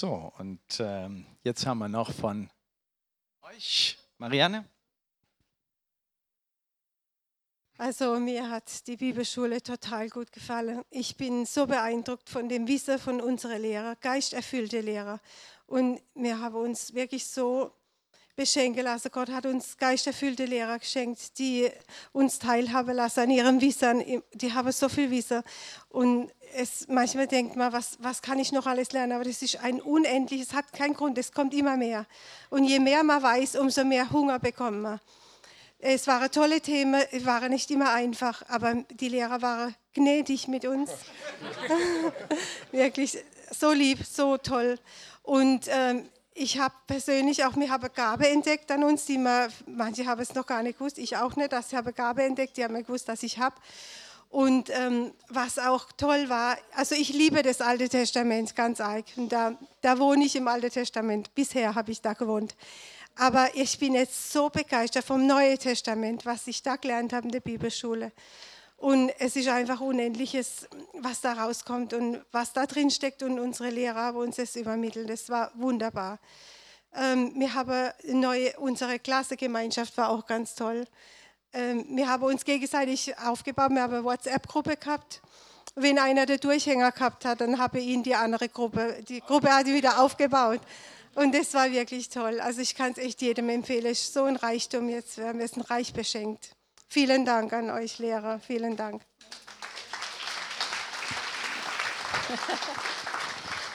So, und ähm, jetzt haben wir noch von euch, Marianne. Also mir hat die Bibelschule total gut gefallen. Ich bin so beeindruckt von dem Wissen von unseren Lehrer, geisterfüllte Lehrer. Und wir haben uns wirklich so beschenken lassen. Gott hat uns geisterfüllte Lehrer geschenkt, die uns teilhaben lassen an ihrem Wissen. Die haben so viel Wissen. Und es, manchmal denkt man, was, was kann ich noch alles lernen? Aber das ist ein unendliches, es hat keinen Grund, es kommt immer mehr. Und je mehr man weiß, umso mehr Hunger bekommt man. Es waren tolle Themen, es war nicht immer einfach, aber die Lehrer waren gnädig mit uns. Wirklich so lieb, so toll. Und ähm, ich habe persönlich auch, wir haben Gabe entdeckt an uns, die man, manche haben es noch gar nicht gewusst, ich auch nicht, dass ich habe Gabe entdeckt, die haben gewusst, dass ich habe. Und ähm, was auch toll war, also ich liebe das Alte Testament ganz arg. Und da, da wohne ich im Alten Testament. Bisher habe ich da gewohnt. Aber ich bin jetzt so begeistert vom Neuen Testament, was ich da gelernt habe in der Bibelschule. Und es ist einfach Unendliches, was da rauskommt und was da drin steckt und unsere Lehrer haben uns das übermittelt. Das war wunderbar. Ähm, wir haben neue, unsere Klassengemeinschaft war auch ganz toll. Ähm, wir haben uns gegenseitig aufgebaut, wir haben eine WhatsApp-Gruppe gehabt. Wenn einer den Durchhänger gehabt hat, dann habe ich ihn die andere Gruppe, die Gruppe hat wieder aufgebaut. Und das war wirklich toll. Also ich kann es echt jedem empfehlen. Es ist so ein Reichtum jetzt. Wir sind reich beschenkt. Vielen Dank an euch Lehrer. Vielen Dank.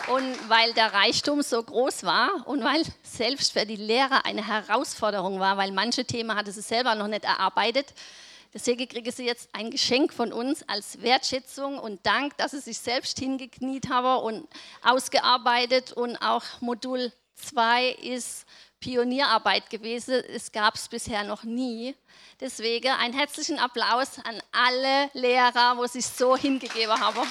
Und weil der Reichtum so groß war und weil selbst für die Lehrer eine Herausforderung war, weil manche Themen hatte sie selber noch nicht erarbeitet, deswegen kriege sie jetzt ein Geschenk von uns als Wertschätzung und Dank, dass sie sich selbst hingekniet haben und ausgearbeitet und auch Modul 2 ist Pionierarbeit gewesen. Es gab es bisher noch nie. Deswegen einen herzlichen Applaus an alle Lehrer, wo sich so hingegeben haben.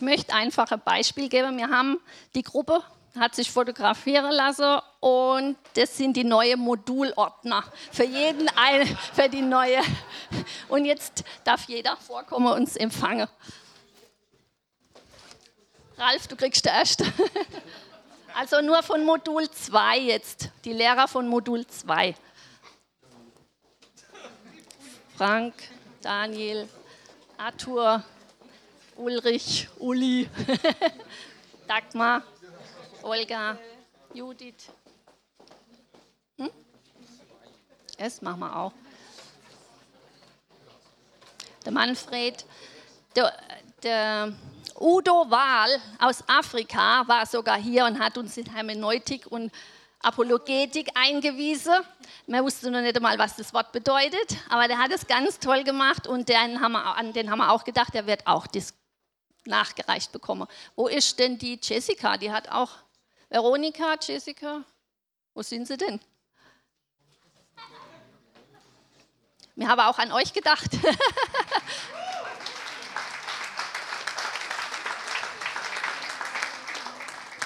Ich möchte einfach ein Beispiel geben. Wir haben die Gruppe hat sich fotografieren lassen und das sind die neuen Modulordner für jeden ein, für die neue. Und jetzt darf jeder vorkommen und uns empfangen. Ralf, du kriegst der erste. Also nur von Modul 2 jetzt, die Lehrer von Modul 2. Frank, Daniel, Arthur, Ulrich, Uli, Dagmar, Olga, Judith. Hm? Das machen wir auch. Der Manfred, der, der Udo Wahl aus Afrika war sogar hier und hat uns in Hermeneutik und Apologetik eingewiesen. Man wusste noch nicht einmal, was das Wort bedeutet, aber der hat es ganz toll gemacht und den haben wir, an den haben wir auch gedacht, der wird auch das nachgereicht bekommen. Wo ist denn die Jessica? Die hat auch Veronika, Jessica, wo sind sie denn? Wir haben auch an euch gedacht.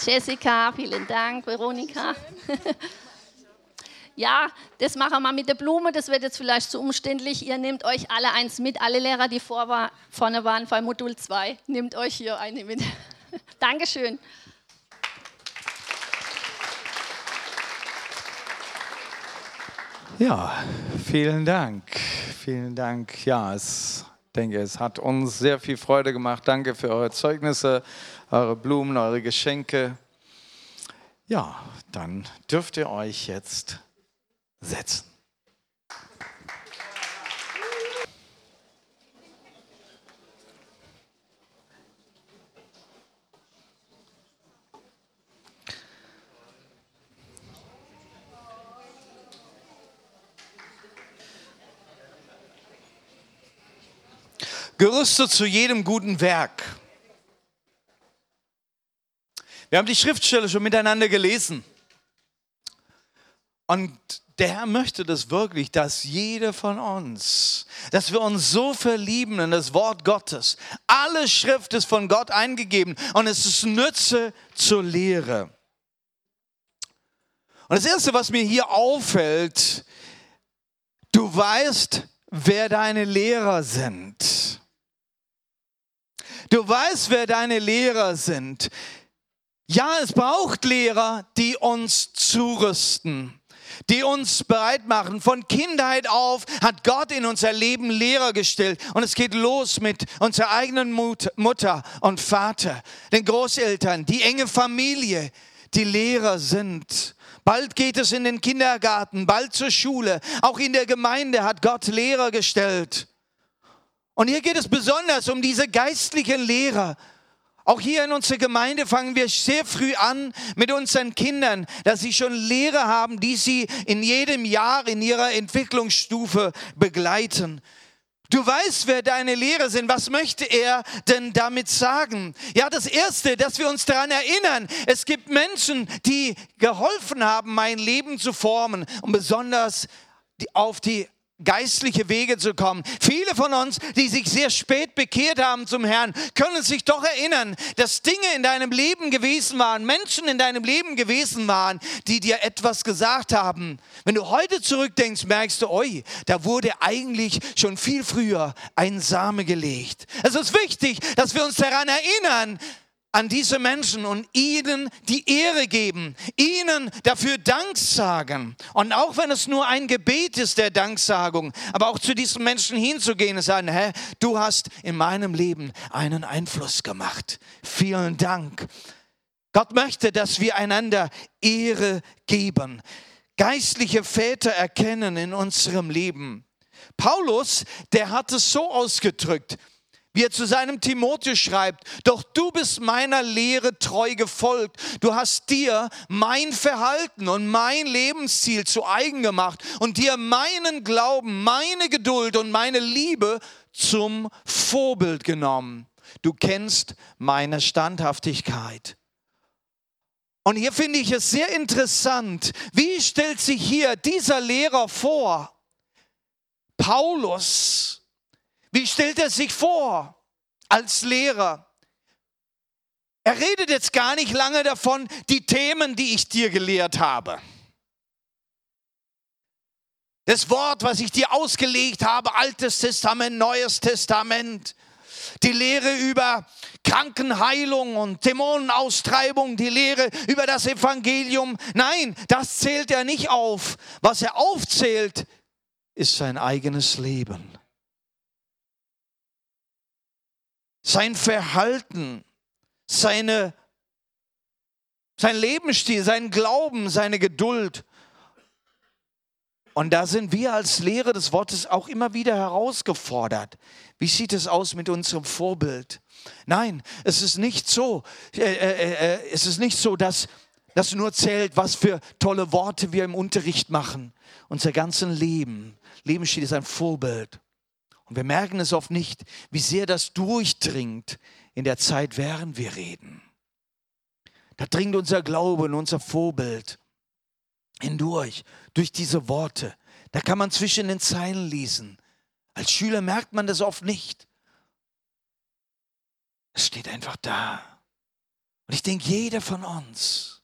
Jessica, vielen Dank, Veronika. Ja, das machen wir mit der Blume, das wird jetzt vielleicht zu umständlich. Ihr nehmt euch alle eins mit, alle Lehrer, die vor war, vorne waren bei Modul 2, nehmt euch hier eine mit. Dankeschön. Ja, vielen Dank. Vielen Dank. Ja, ich denke, es hat uns sehr viel Freude gemacht. Danke für eure Zeugnisse, eure Blumen, eure Geschenke. Ja, dann dürft ihr euch jetzt setzen. gerüstet zu jedem guten Werk. Wir haben die Schriftstelle schon miteinander gelesen. Und der Herr möchte das wirklich, dass jeder von uns, dass wir uns so verlieben in das Wort Gottes. Alle Schrift ist von Gott eingegeben und es ist Nütze zur Lehre. Und das Erste, was mir hier auffällt, du weißt, wer deine Lehrer sind. Du weißt, wer deine Lehrer sind. Ja, es braucht Lehrer, die uns zurüsten die uns bereit machen. Von Kindheit auf hat Gott in unser Leben Lehrer gestellt. Und es geht los mit unserer eigenen Mutter und Vater, den Großeltern, die enge Familie, die Lehrer sind. Bald geht es in den Kindergarten, bald zur Schule. Auch in der Gemeinde hat Gott Lehrer gestellt. Und hier geht es besonders um diese geistlichen Lehrer, auch hier in unserer Gemeinde fangen wir sehr früh an mit unseren Kindern, dass sie schon Lehre haben, die sie in jedem Jahr in ihrer Entwicklungsstufe begleiten. Du weißt, wer deine Lehrer sind. Was möchte er denn damit sagen? Ja, das Erste, dass wir uns daran erinnern, es gibt Menschen, die geholfen haben, mein Leben zu formen und besonders auf die geistliche Wege zu kommen. Viele von uns, die sich sehr spät bekehrt haben zum Herrn, können sich doch erinnern, dass Dinge in deinem Leben gewesen waren, Menschen in deinem Leben gewesen waren, die dir etwas gesagt haben. Wenn du heute zurückdenkst, merkst du, oi, da wurde eigentlich schon viel früher ein Same gelegt. Es ist wichtig, dass wir uns daran erinnern, an diese Menschen und ihnen die Ehre geben, ihnen dafür Dank sagen. Und auch wenn es nur ein Gebet ist der Danksagung, aber auch zu diesen Menschen hinzugehen und sagen, Herr, du hast in meinem Leben einen Einfluss gemacht. Vielen Dank. Gott möchte, dass wir einander Ehre geben, geistliche Väter erkennen in unserem Leben. Paulus, der hat es so ausgedrückt, wie er zu seinem Timotheus schreibt, doch du bist meiner Lehre treu gefolgt. Du hast dir mein Verhalten und mein Lebensziel zu eigen gemacht und dir meinen Glauben, meine Geduld und meine Liebe zum Vorbild genommen. Du kennst meine Standhaftigkeit. Und hier finde ich es sehr interessant, wie stellt sich hier dieser Lehrer vor? Paulus, wie stellt er sich vor als Lehrer? Er redet jetzt gar nicht lange davon, die Themen, die ich dir gelehrt habe. Das Wort, was ich dir ausgelegt habe, Altes Testament, Neues Testament. Die Lehre über Krankenheilung und Dämonenaustreibung, die Lehre über das Evangelium. Nein, das zählt er nicht auf. Was er aufzählt, ist sein eigenes Leben. Sein Verhalten, seine, sein Lebensstil, sein Glauben, seine Geduld. Und da sind wir als Lehrer des Wortes auch immer wieder herausgefordert. Wie sieht es aus mit unserem Vorbild? Nein, es ist nicht so, äh, äh, äh, es ist nicht so, dass das nur zählt, was für tolle Worte wir im Unterricht machen. Unser ganzes Leben, Lebensstil ist ein Vorbild. Und wir merken es oft nicht, wie sehr das durchdringt in der Zeit, während wir reden. Da dringt unser Glaube und unser Vorbild hindurch, durch diese Worte. Da kann man zwischen den Zeilen lesen. Als Schüler merkt man das oft nicht. Es steht einfach da. Und ich denke, jeder von uns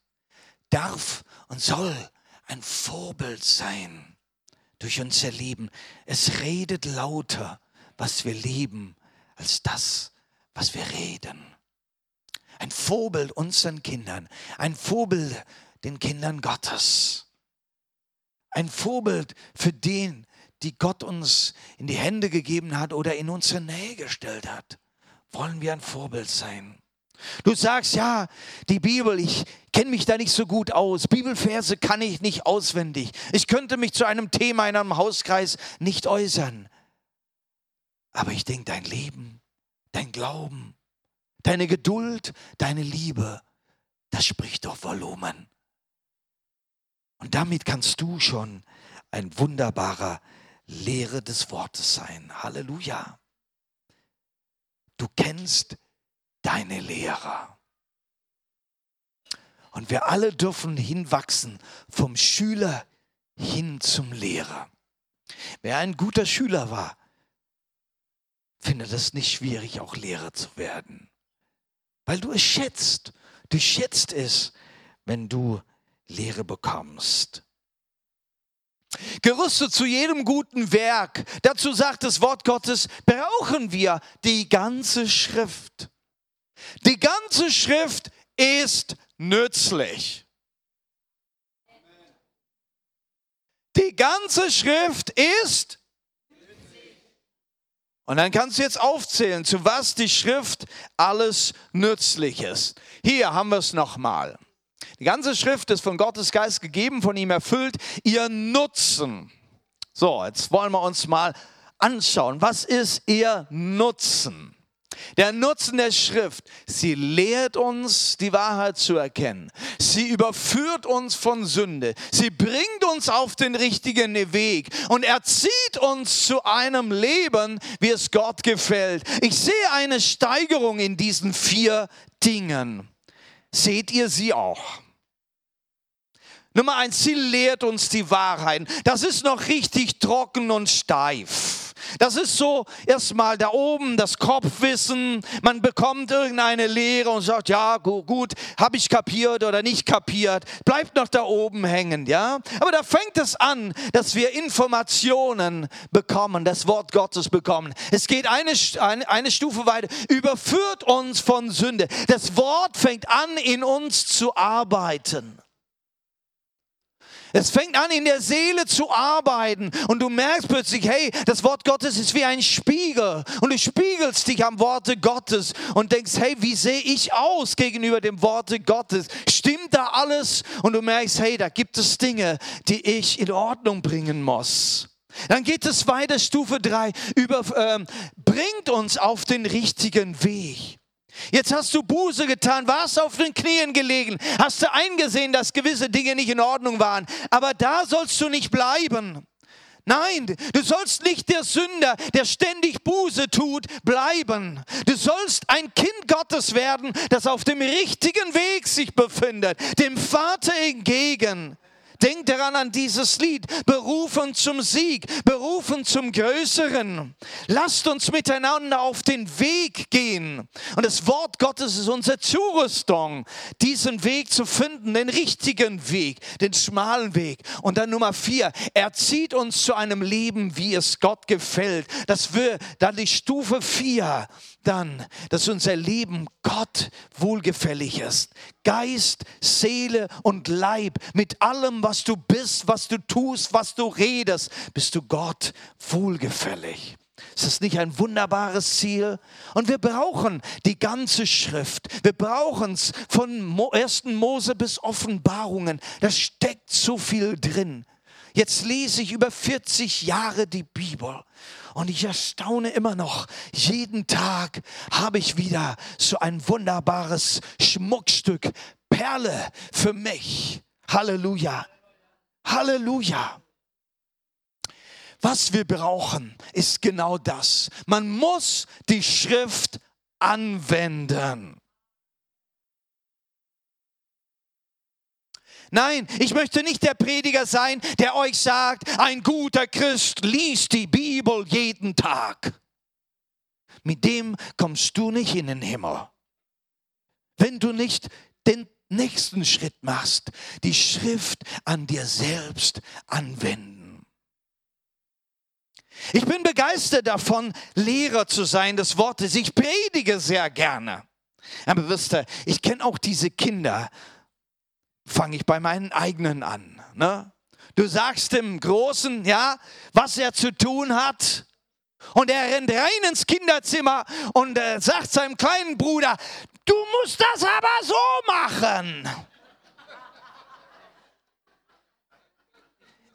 darf und soll ein Vorbild sein durch unser Leben. Es redet lauter, was wir lieben, als das, was wir reden. Ein Vorbild unseren Kindern, ein Vorbild den Kindern Gottes. Ein Vorbild für den, die Gott uns in die Hände gegeben hat oder in unsere Nähe gestellt hat. Wollen wir ein Vorbild sein? Du sagst, ja, die Bibel, ich kenne mich da nicht so gut aus. Bibelverse kann ich nicht auswendig. Ich könnte mich zu einem Thema in einem Hauskreis nicht äußern. Aber ich denke, dein Leben, dein Glauben, deine Geduld, deine Liebe, das spricht doch Volumen. Und damit kannst du schon ein wunderbarer Lehre des Wortes sein. Halleluja. Du kennst deine Lehrer. Und wir alle dürfen hinwachsen vom Schüler hin zum Lehrer. Wer ein guter Schüler war, findet es nicht schwierig, auch Lehrer zu werden. Weil du es schätzt. Du schätzt es, wenn du Lehre bekommst. Gerüstet zu jedem guten Werk. Dazu sagt das Wort Gottes, brauchen wir die ganze Schrift. Die ganze Schrift ist nützlich. Die ganze Schrift ist und dann kannst du jetzt aufzählen, zu was die Schrift alles nützlich ist. Hier haben wir es nochmal. Die ganze Schrift ist von Gottes Geist gegeben, von ihm erfüllt. Ihr Nutzen. So, jetzt wollen wir uns mal anschauen. Was ist ihr Nutzen? Der Nutzen der Schrift, sie lehrt uns, die Wahrheit zu erkennen. Sie überführt uns von Sünde. Sie bringt uns auf den richtigen Weg und erzieht uns zu einem Leben, wie es Gott gefällt. Ich sehe eine Steigerung in diesen vier Dingen. Seht ihr sie auch? Nummer eins, sie lehrt uns die Wahrheit. Das ist noch richtig trocken und steif. Das ist so erstmal da oben das Kopfwissen. Man bekommt irgendeine Lehre und sagt, ja, gut, gut habe ich kapiert oder nicht kapiert. Bleibt noch da oben hängen, ja. Aber da fängt es an, dass wir Informationen bekommen, das Wort Gottes bekommen. Es geht eine, eine, eine Stufe weiter, überführt uns von Sünde. Das Wort fängt an, in uns zu arbeiten. Es fängt an, in der Seele zu arbeiten und du merkst plötzlich, hey, das Wort Gottes ist wie ein Spiegel und du spiegelst dich am Worte Gottes und denkst, hey, wie sehe ich aus gegenüber dem Worte Gottes? Stimmt da alles? Und du merkst, hey, da gibt es Dinge, die ich in Ordnung bringen muss. Dann geht es weiter, Stufe 3, über, äh, bringt uns auf den richtigen Weg. Jetzt hast du Buße getan, warst auf den Knien gelegen, hast du eingesehen, dass gewisse Dinge nicht in Ordnung waren. Aber da sollst du nicht bleiben. Nein, du sollst nicht der Sünder, der ständig Buße tut, bleiben. Du sollst ein Kind Gottes werden, das auf dem richtigen Weg sich befindet, dem Vater entgegen. Denk daran an dieses Lied. Berufen zum Sieg, berufen zum Größeren. Lasst uns miteinander auf den Weg gehen. Und das Wort Gottes ist unsere Zurüstung, diesen Weg zu finden, den richtigen Weg, den schmalen Weg. Und dann Nummer vier, er zieht uns zu einem Leben, wie es Gott gefällt. Das wir dann die Stufe vier dann, dass unser Leben Gott wohlgefällig ist. Geist, Seele und Leib, mit allem, was du bist, was du tust, was du redest, bist du Gott wohlgefällig. Ist das nicht ein wunderbares Ziel? Und wir brauchen die ganze Schrift. Wir brauchen es von 1. Mose bis Offenbarungen. Da steckt so viel drin. Jetzt lese ich über 40 Jahre die Bibel und ich erstaune immer noch. Jeden Tag habe ich wieder so ein wunderbares Schmuckstück, Perle für mich. Halleluja. Halleluja. Was wir brauchen, ist genau das. Man muss die Schrift anwenden. Nein, ich möchte nicht der Prediger sein, der euch sagt, ein guter Christ liest die Bibel jeden Tag. Mit dem kommst du nicht in den Himmel. Wenn du nicht den nächsten Schritt machst, die Schrift an dir selbst anwenden. Ich bin begeistert davon, Lehrer zu sein des Wortes. Ich predige sehr gerne. Aber wisst ihr, ich kenne auch diese Kinder, fange ich bei meinen eigenen an. Ne? Du sagst dem Großen, ja, was er zu tun hat. Und er rennt rein ins Kinderzimmer und äh, sagt seinem kleinen Bruder, du musst das aber so machen.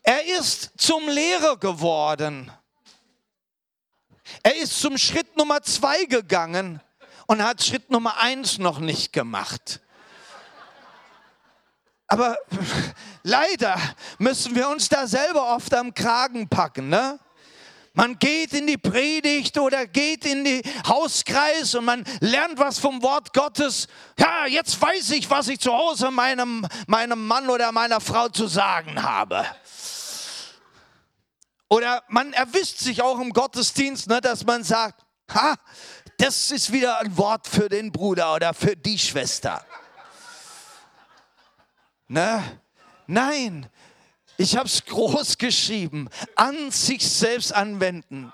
Er ist zum Lehrer geworden. Er ist zum Schritt Nummer zwei gegangen und hat Schritt Nummer eins noch nicht gemacht. Aber leider müssen wir uns da selber oft am Kragen packen. Ne? Man geht in die Predigt oder geht in die Hauskreis und man lernt was vom Wort Gottes. Ja, jetzt weiß ich, was ich zu Hause meinem, meinem Mann oder meiner Frau zu sagen habe. Oder man erwischt sich auch im Gottesdienst, ne, dass man sagt, ha, das ist wieder ein Wort für den Bruder oder für die Schwester. Ne? Nein, Ich habe es groß geschrieben. An sich selbst anwenden.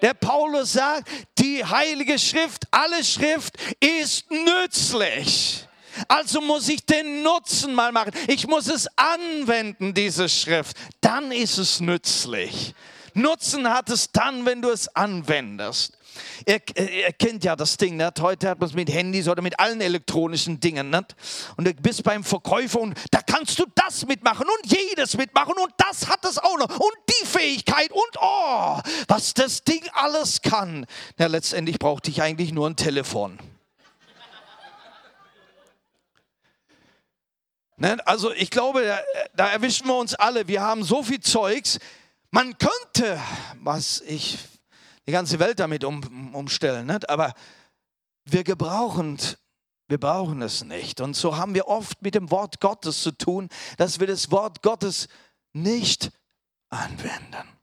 Der Paulus sagt, die Heilige Schrift, alle Schrift ist nützlich. Also muss ich den Nutzen mal machen. Ich muss es anwenden, diese Schrift. Dann ist es nützlich. Nutzen hat es dann, wenn du es anwendest. Ihr, ihr, kennt ja das Ding, nicht? heute hat man es mit Handys oder mit allen elektronischen Dingen. Nicht? Und du bist beim Verkäufer und da kannst du das mitmachen und jedes mitmachen und das hat es auch noch und die Fähigkeit und oh, was das Ding alles kann. Ja, letztendlich brauchte ich eigentlich nur ein Telefon. Ne? Also ich glaube, da erwischen wir uns alle. Wir haben so viel Zeugs. Man könnte, was ich die ganze Welt damit um, umstellen, nicht? aber wir gebrauchen, wir brauchen es nicht. Und so haben wir oft mit dem Wort Gottes zu tun, dass wir das Wort Gottes nicht anwenden.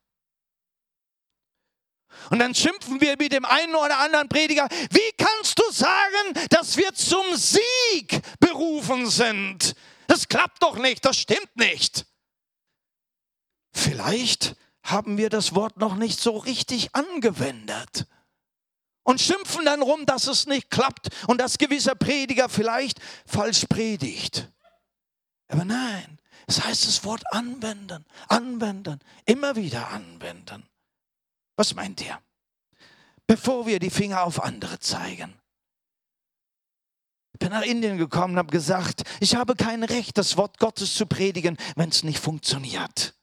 Und dann schimpfen wir mit dem einen oder anderen Prediger, wie kannst du sagen, dass wir zum Sieg berufen sind? Das klappt doch nicht, das stimmt nicht. Vielleicht haben wir das Wort noch nicht so richtig angewendet und schimpfen dann rum, dass es nicht klappt und dass gewisser Prediger vielleicht falsch predigt. Aber nein, es heißt das Wort anwenden, anwenden, immer wieder anwenden. Was meint ihr? Bevor wir die Finger auf andere zeigen. Ich bin nach Indien gekommen und habe gesagt, ich habe kein Recht, das Wort Gottes zu predigen, wenn es nicht funktioniert.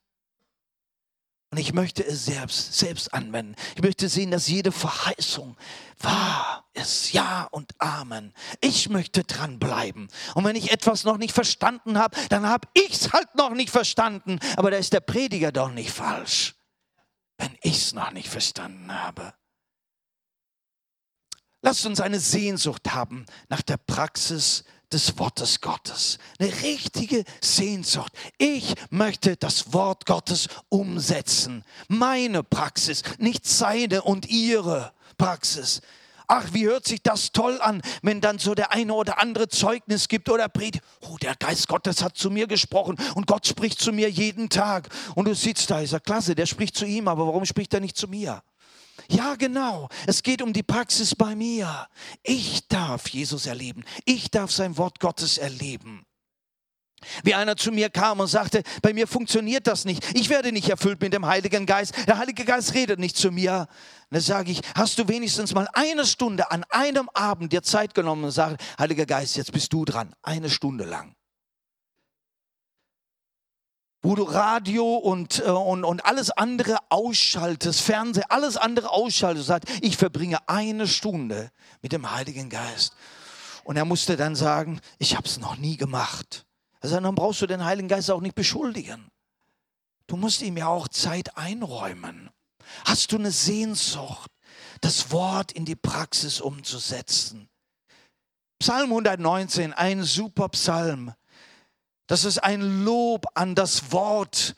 Und ich möchte es selbst, selbst anwenden. Ich möchte sehen, dass jede Verheißung wahr ist. Ja und Amen. Ich möchte dranbleiben. Und wenn ich etwas noch nicht verstanden habe, dann habe ich es halt noch nicht verstanden. Aber da ist der Prediger doch nicht falsch, wenn ich es noch nicht verstanden habe. Lasst uns eine Sehnsucht haben nach der Praxis des Wortes Gottes. Eine richtige Sehnsucht. Ich möchte das Wort Gottes umsetzen. Meine Praxis, nicht seine und ihre Praxis. Ach, wie hört sich das toll an, wenn dann so der eine oder andere Zeugnis gibt oder predigt. Oh, der Geist Gottes hat zu mir gesprochen und Gott spricht zu mir jeden Tag. Und du sitzt da, ist er klasse, der spricht zu ihm, aber warum spricht er nicht zu mir? Ja, genau. Es geht um die Praxis bei mir. Ich darf Jesus erleben. Ich darf sein Wort Gottes erleben. Wie einer zu mir kam und sagte, bei mir funktioniert das nicht. Ich werde nicht erfüllt mit dem Heiligen Geist. Der Heilige Geist redet nicht zu mir. Da sage ich, hast du wenigstens mal eine Stunde an einem Abend dir Zeit genommen und sage, Heiliger Geist, jetzt bist du dran. Eine Stunde lang wo du Radio und, äh, und, und alles andere ausschaltest, Fernsehen, alles andere ausschaltest, sagt, ich verbringe eine Stunde mit dem Heiligen Geist. Und er musste dann sagen, ich habe es noch nie gemacht. Er sagt, dann brauchst du den Heiligen Geist auch nicht beschuldigen. Du musst ihm ja auch Zeit einräumen. Hast du eine Sehnsucht, das Wort in die Praxis umzusetzen? Psalm 119, ein super Psalm. Das ist ein Lob an das Wort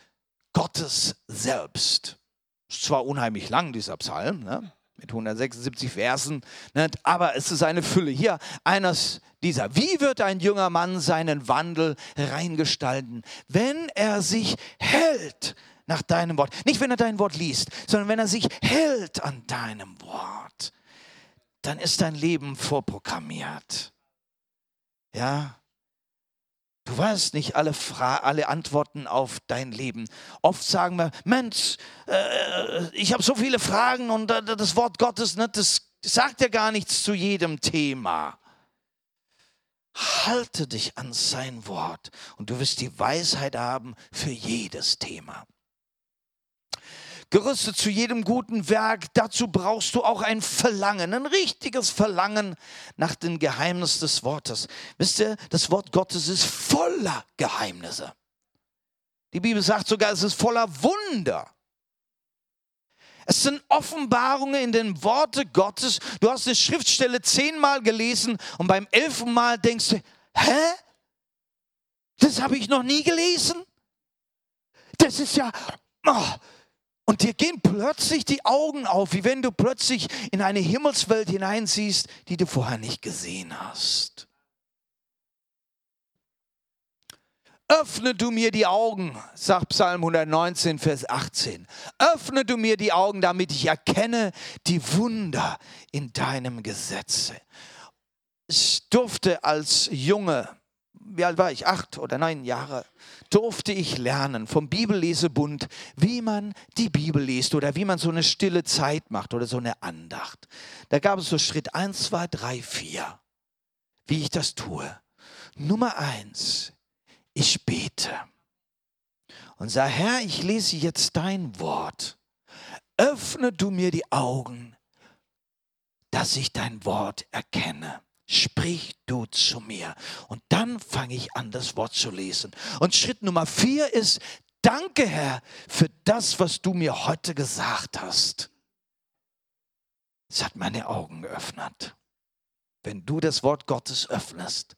Gottes selbst. Ist zwar unheimlich lang, dieser Psalm, ne? mit 176 Versen, ne? aber es ist eine Fülle. Hier eines dieser. Wie wird ein junger Mann seinen Wandel reingestalten, wenn er sich hält nach deinem Wort? Nicht, wenn er dein Wort liest, sondern wenn er sich hält an deinem Wort. Dann ist dein Leben vorprogrammiert. Ja, Du weißt nicht alle, Fra alle Antworten auf dein Leben. Oft sagen wir, Mensch, äh, ich habe so viele Fragen und äh, das Wort Gottes, ne, das sagt ja gar nichts zu jedem Thema. Halte dich an sein Wort und du wirst die Weisheit haben für jedes Thema gerüstet zu jedem guten Werk. Dazu brauchst du auch ein Verlangen, ein richtiges Verlangen nach dem Geheimnis des Wortes. Wisst ihr, das Wort Gottes ist voller Geheimnisse. Die Bibel sagt sogar, es ist voller Wunder. Es sind Offenbarungen in den Worten Gottes. Du hast die Schriftstelle zehnmal gelesen und beim elften Mal denkst du, hä? Das habe ich noch nie gelesen? Das ist ja, oh, und dir gehen plötzlich die Augen auf, wie wenn du plötzlich in eine Himmelswelt hineinsiehst, die du vorher nicht gesehen hast. Öffne du mir die Augen, sagt Psalm 119, Vers 18. Öffne du mir die Augen, damit ich erkenne die Wunder in deinem Gesetze. Ich durfte als Junge, wie alt war ich, acht oder neun Jahre, durfte ich lernen vom Bibellesebund, wie man die Bibel liest oder wie man so eine stille Zeit macht oder so eine Andacht. Da gab es so Schritt 1, 2, 3, 4, wie ich das tue. Nummer eins, ich bete und sage, Herr, ich lese jetzt dein Wort. Öffne du mir die Augen, dass ich dein Wort erkenne. Sprich du zu mir. Und dann fange ich an, das Wort zu lesen. Und Schritt Nummer vier ist, danke Herr für das, was du mir heute gesagt hast. Es hat meine Augen geöffnet. Wenn du das Wort Gottes öffnest,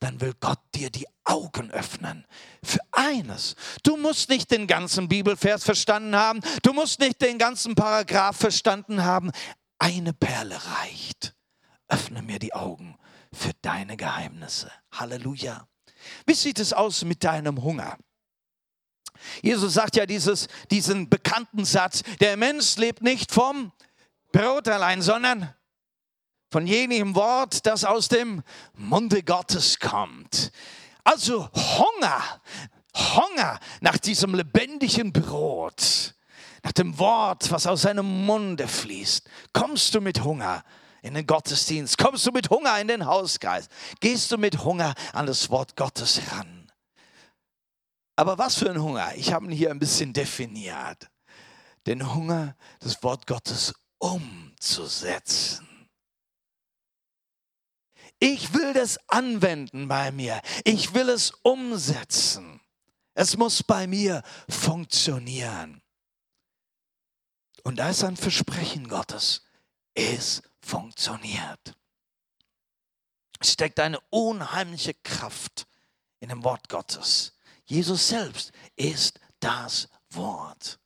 dann will Gott dir die Augen öffnen für eines. Du musst nicht den ganzen Bibelvers verstanden haben, du musst nicht den ganzen Paragraph verstanden haben. Eine Perle reicht. Öffne mir die Augen für deine Geheimnisse. Halleluja. Wie sieht es aus mit deinem Hunger? Jesus sagt ja dieses, diesen bekannten Satz, der Mensch lebt nicht vom Brot allein, sondern von jenem Wort, das aus dem Munde Gottes kommt. Also Hunger, Hunger nach diesem lebendigen Brot, nach dem Wort, was aus seinem Munde fließt. Kommst du mit Hunger in den Gottesdienst? Kommst du mit Hunger in den Hauskreis? Gehst du mit Hunger an das Wort Gottes ran? Aber was für ein Hunger? Ich habe ihn hier ein bisschen definiert. Den Hunger, das Wort Gottes umzusetzen. Ich will das anwenden bei mir. Ich will es umsetzen. Es muss bei mir funktionieren. Und da ist ein Versprechen Gottes. Es funktioniert. Es steckt eine unheimliche Kraft in dem Wort Gottes. Jesus selbst ist das Wort.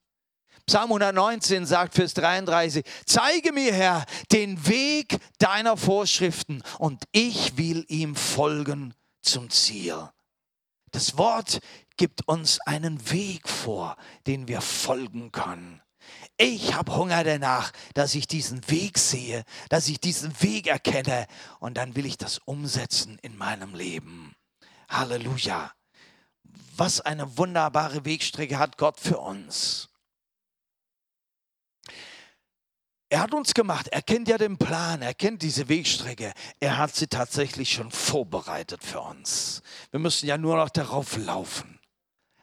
Psalm 119 sagt Vers 33, zeige mir, Herr, den Weg deiner Vorschriften und ich will ihm folgen zum Ziel. Das Wort gibt uns einen Weg vor, den wir folgen können. Ich habe Hunger danach, dass ich diesen Weg sehe, dass ich diesen Weg erkenne und dann will ich das umsetzen in meinem Leben. Halleluja. Was eine wunderbare Wegstrecke hat Gott für uns. Er hat uns gemacht, er kennt ja den Plan, er kennt diese Wegstrecke. Er hat sie tatsächlich schon vorbereitet für uns. Wir müssen ja nur noch darauf laufen.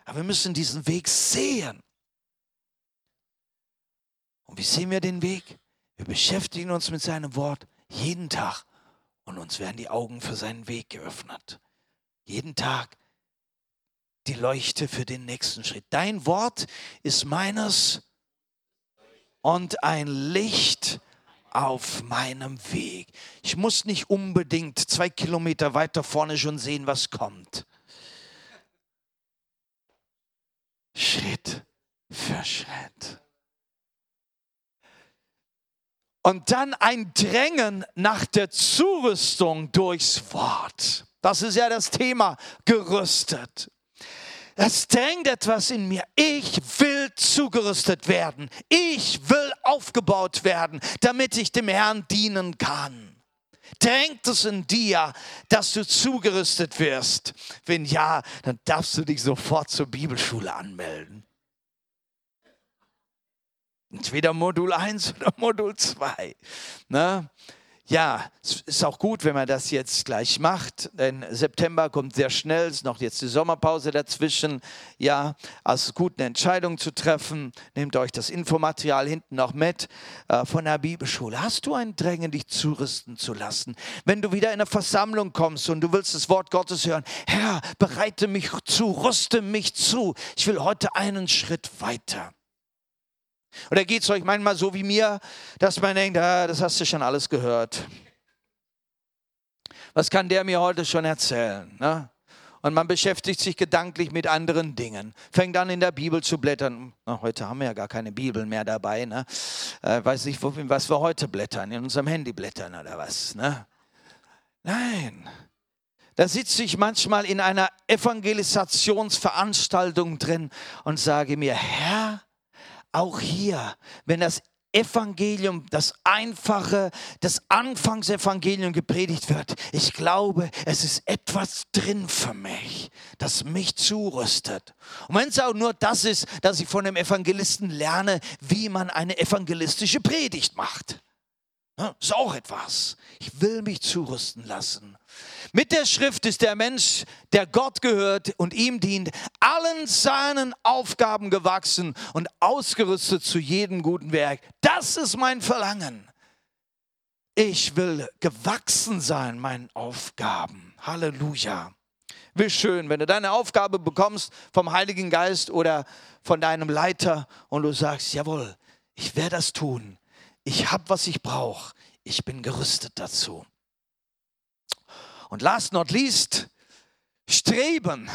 Aber wir müssen diesen Weg sehen. Und wie sehen wir den Weg? Wir beschäftigen uns mit seinem Wort jeden Tag und uns werden die Augen für seinen Weg geöffnet. Jeden Tag die Leuchte für den nächsten Schritt. Dein Wort ist meines und ein Licht auf meinem Weg. Ich muss nicht unbedingt zwei Kilometer weiter vorne schon sehen, was kommt. Schritt für Schritt. Und dann ein Drängen nach der Zurüstung durchs Wort. Das ist ja das Thema, gerüstet. Es drängt etwas in mir. Ich will zugerüstet werden. Ich will aufgebaut werden, damit ich dem Herrn dienen kann. Drängt es in dir, dass du zugerüstet wirst? Wenn ja, dann darfst du dich sofort zur Bibelschule anmelden. Entweder Modul 1 oder Modul 2. Ne? ja, es ist auch gut, wenn man das jetzt gleich macht, denn September kommt sehr schnell, es ist noch jetzt die Sommerpause dazwischen. Ja, also gut, eine Entscheidung zu treffen. Nehmt euch das Infomaterial hinten noch mit äh, von der Bibelschule. Hast du ein Drängen, dich zurüsten zu lassen? Wenn du wieder in eine Versammlung kommst und du willst das Wort Gottes hören, Herr, bereite mich zu, rüste mich zu. Ich will heute einen Schritt weiter. Oder geht es euch manchmal so wie mir, dass man denkt, ah, das hast du schon alles gehört. Was kann der mir heute schon erzählen? Ne? Und man beschäftigt sich gedanklich mit anderen Dingen. Fängt an in der Bibel zu blättern. Na, heute haben wir ja gar keine Bibel mehr dabei. Ne? Äh, weiß nicht, was wir heute blättern. In unserem Handy blättern oder was. Ne? Nein. Da sitze ich manchmal in einer Evangelisationsveranstaltung drin und sage mir, Herr, auch hier, wenn das Evangelium, das einfache, das Anfangsevangelium gepredigt wird. Ich glaube, es ist etwas drin für mich, das mich zurüstet. Und wenn es auch nur das ist, dass ich von dem Evangelisten lerne, wie man eine evangelistische Predigt macht. Ja, ist auch etwas. Ich will mich zurüsten lassen. Mit der Schrift ist der Mensch, der Gott gehört und ihm dient, allen seinen Aufgaben gewachsen und ausgerüstet zu jedem guten Werk. Das ist mein Verlangen. Ich will gewachsen sein meinen Aufgaben. Halleluja. Wie schön, wenn du deine Aufgabe bekommst vom Heiligen Geist oder von deinem Leiter und du sagst, jawohl, ich werde das tun ich habe, was ich brauche. Ich bin gerüstet dazu. Und last not least, streben.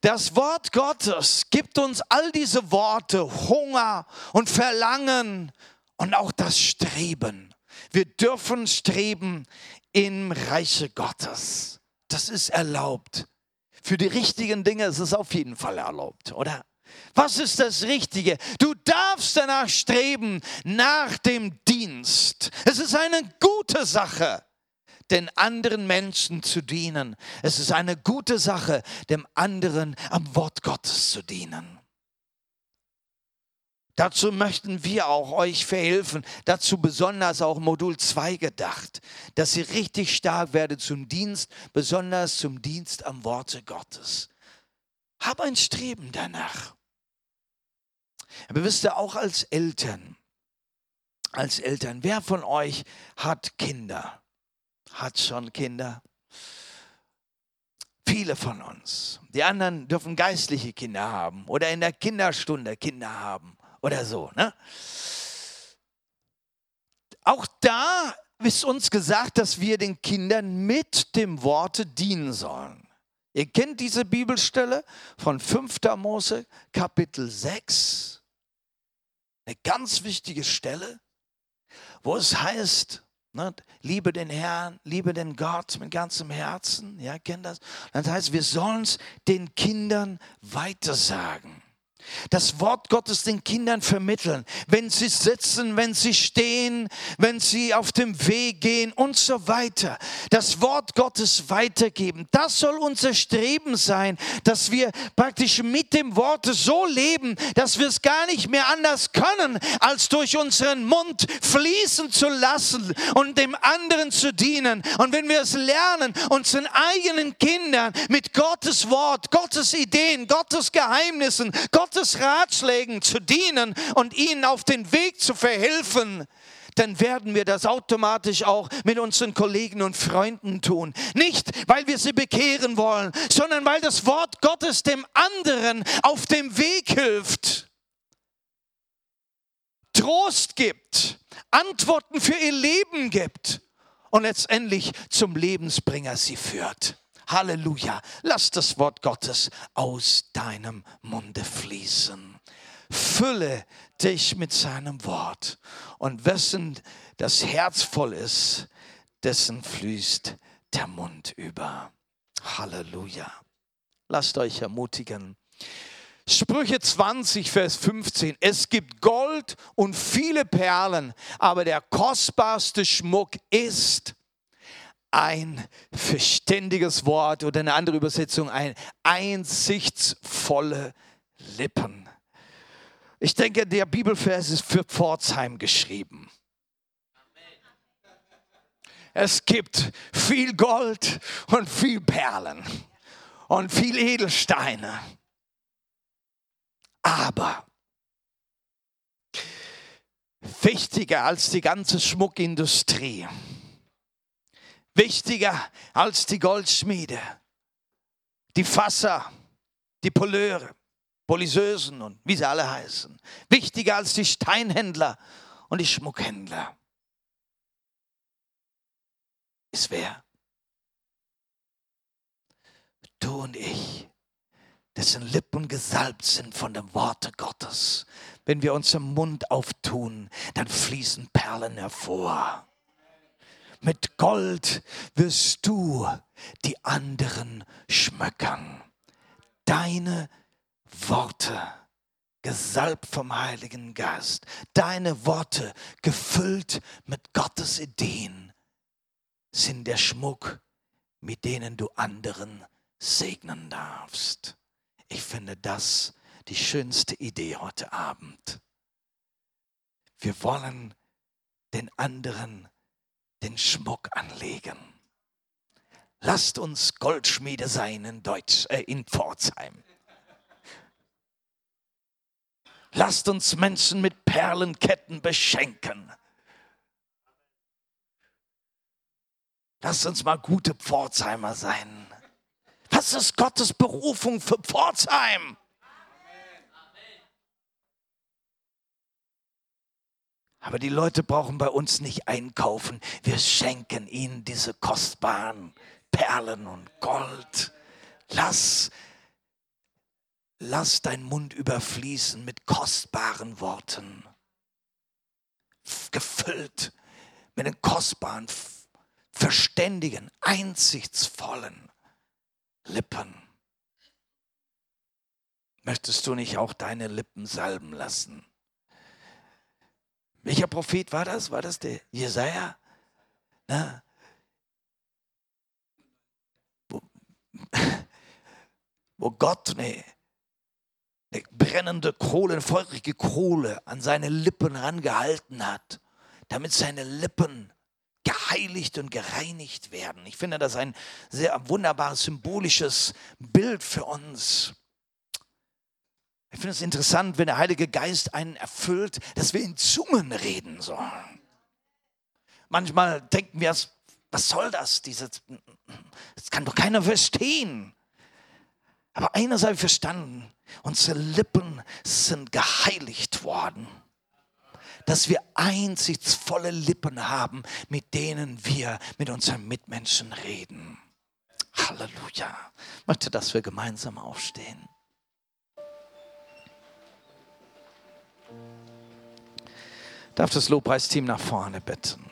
Das Wort Gottes gibt uns all diese Worte, Hunger und Verlangen und auch das Streben. Wir dürfen streben im Reiche Gottes. Das ist erlaubt. Für die richtigen Dinge ist es auf jeden Fall erlaubt, oder? Was ist das Richtige? Du darfst danach streben, nach dem Dienst. Es ist eine gute Sache, den anderen Menschen zu dienen. Es ist eine gute Sache, dem anderen am Wort Gottes zu dienen. Dazu möchten wir auch euch verhelfen, dazu besonders auch Modul 2 gedacht, dass ihr richtig stark werdet zum Dienst, besonders zum Dienst am Worte Gottes. Hab ein Streben danach. Aber wisst ihr, auch als Eltern, als Eltern, wer von euch hat Kinder? Hat schon Kinder? Viele von uns. Die anderen dürfen geistliche Kinder haben oder in der Kinderstunde Kinder haben oder so. Ne? Auch da ist uns gesagt, dass wir den Kindern mit dem Worte dienen sollen. Ihr kennt diese Bibelstelle von 5. Mose, Kapitel 6 eine ganz wichtige Stelle, wo es heißt, ne, liebe den Herrn, liebe den Gott mit ganzem Herzen. Ja, kennt das? Das heißt, wir sollen es den Kindern weitersagen das Wort Gottes den Kindern vermitteln, wenn sie sitzen, wenn sie stehen, wenn sie auf dem Weg gehen und so weiter. Das Wort Gottes weitergeben. Das soll unser Streben sein, dass wir praktisch mit dem Wort so leben, dass wir es gar nicht mehr anders können, als durch unseren Mund fließen zu lassen und dem anderen zu dienen. Und wenn wir es lernen, unseren eigenen Kindern mit Gottes Wort, Gottes Ideen, Gottes Geheimnissen, Gottes Gottes Ratschlägen zu dienen und ihnen auf den Weg zu verhelfen, dann werden wir das automatisch auch mit unseren Kollegen und Freunden tun. Nicht, weil wir sie bekehren wollen, sondern weil das Wort Gottes dem anderen auf dem Weg hilft, Trost gibt, Antworten für ihr Leben gibt und letztendlich zum Lebensbringer sie führt. Halleluja. Lass das Wort Gottes aus deinem Munde fließen. Fülle dich mit seinem Wort. Und wessen das Herz voll ist, dessen fließt der Mund über. Halleluja. Lasst euch ermutigen. Sprüche 20, Vers 15. Es gibt Gold und viele Perlen, aber der kostbarste Schmuck ist ein verständiges Wort oder eine andere Übersetzung, ein einsichtsvolle Lippen. Ich denke, der Bibelvers ist für Pforzheim geschrieben. Es gibt viel Gold und viel Perlen und viel Edelsteine. Aber wichtiger als die ganze Schmuckindustrie wichtiger als die Goldschmiede, die Fasser, die Poleure, Poliseusen und wie sie alle heißen. Wichtiger als die Steinhändler und die Schmuckhändler. Ist wer? Du und ich, dessen Lippen gesalbt sind von dem Worte Gottes. Wenn wir unseren Mund auftun, dann fließen Perlen hervor. Mit Gold wirst du die anderen schmökern. Deine Worte, gesalbt vom Heiligen Geist, deine Worte, gefüllt mit Gottes Ideen, sind der Schmuck, mit denen du anderen segnen darfst. Ich finde das die schönste Idee heute Abend. Wir wollen den anderen den Schmuck anlegen. Lasst uns Goldschmiede sein in, Deutsch, äh, in Pforzheim. Lasst uns Menschen mit Perlenketten beschenken. Lasst uns mal gute Pforzheimer sein. Was ist Gottes Berufung für Pforzheim? Aber die Leute brauchen bei uns nicht einkaufen. Wir schenken ihnen diese kostbaren Perlen und Gold. Lass, lass dein Mund überfließen mit kostbaren Worten. Gefüllt mit den kostbaren, verständigen, einsichtsvollen Lippen. Möchtest du nicht auch deine Lippen salben lassen? Welcher Prophet war das? War das der Jesaja? Na? Wo, wo Gott eine, eine brennende Kohle, eine feurige Kohle an seine Lippen rangehalten hat, damit seine Lippen geheiligt und gereinigt werden. Ich finde das ein sehr wunderbares symbolisches Bild für uns. Ich finde es interessant, wenn der Heilige Geist einen erfüllt, dass wir in Zungen reden sollen. Manchmal denken wir, was soll das? Diese, das kann doch keiner verstehen. Aber eines habe ich verstanden, unsere Lippen sind geheiligt worden. Dass wir einsichtsvolle Lippen haben, mit denen wir mit unseren Mitmenschen reden. Halleluja. Ich möchte, dass wir gemeinsam aufstehen. Darf das Lobpreisteam nach vorne bitten.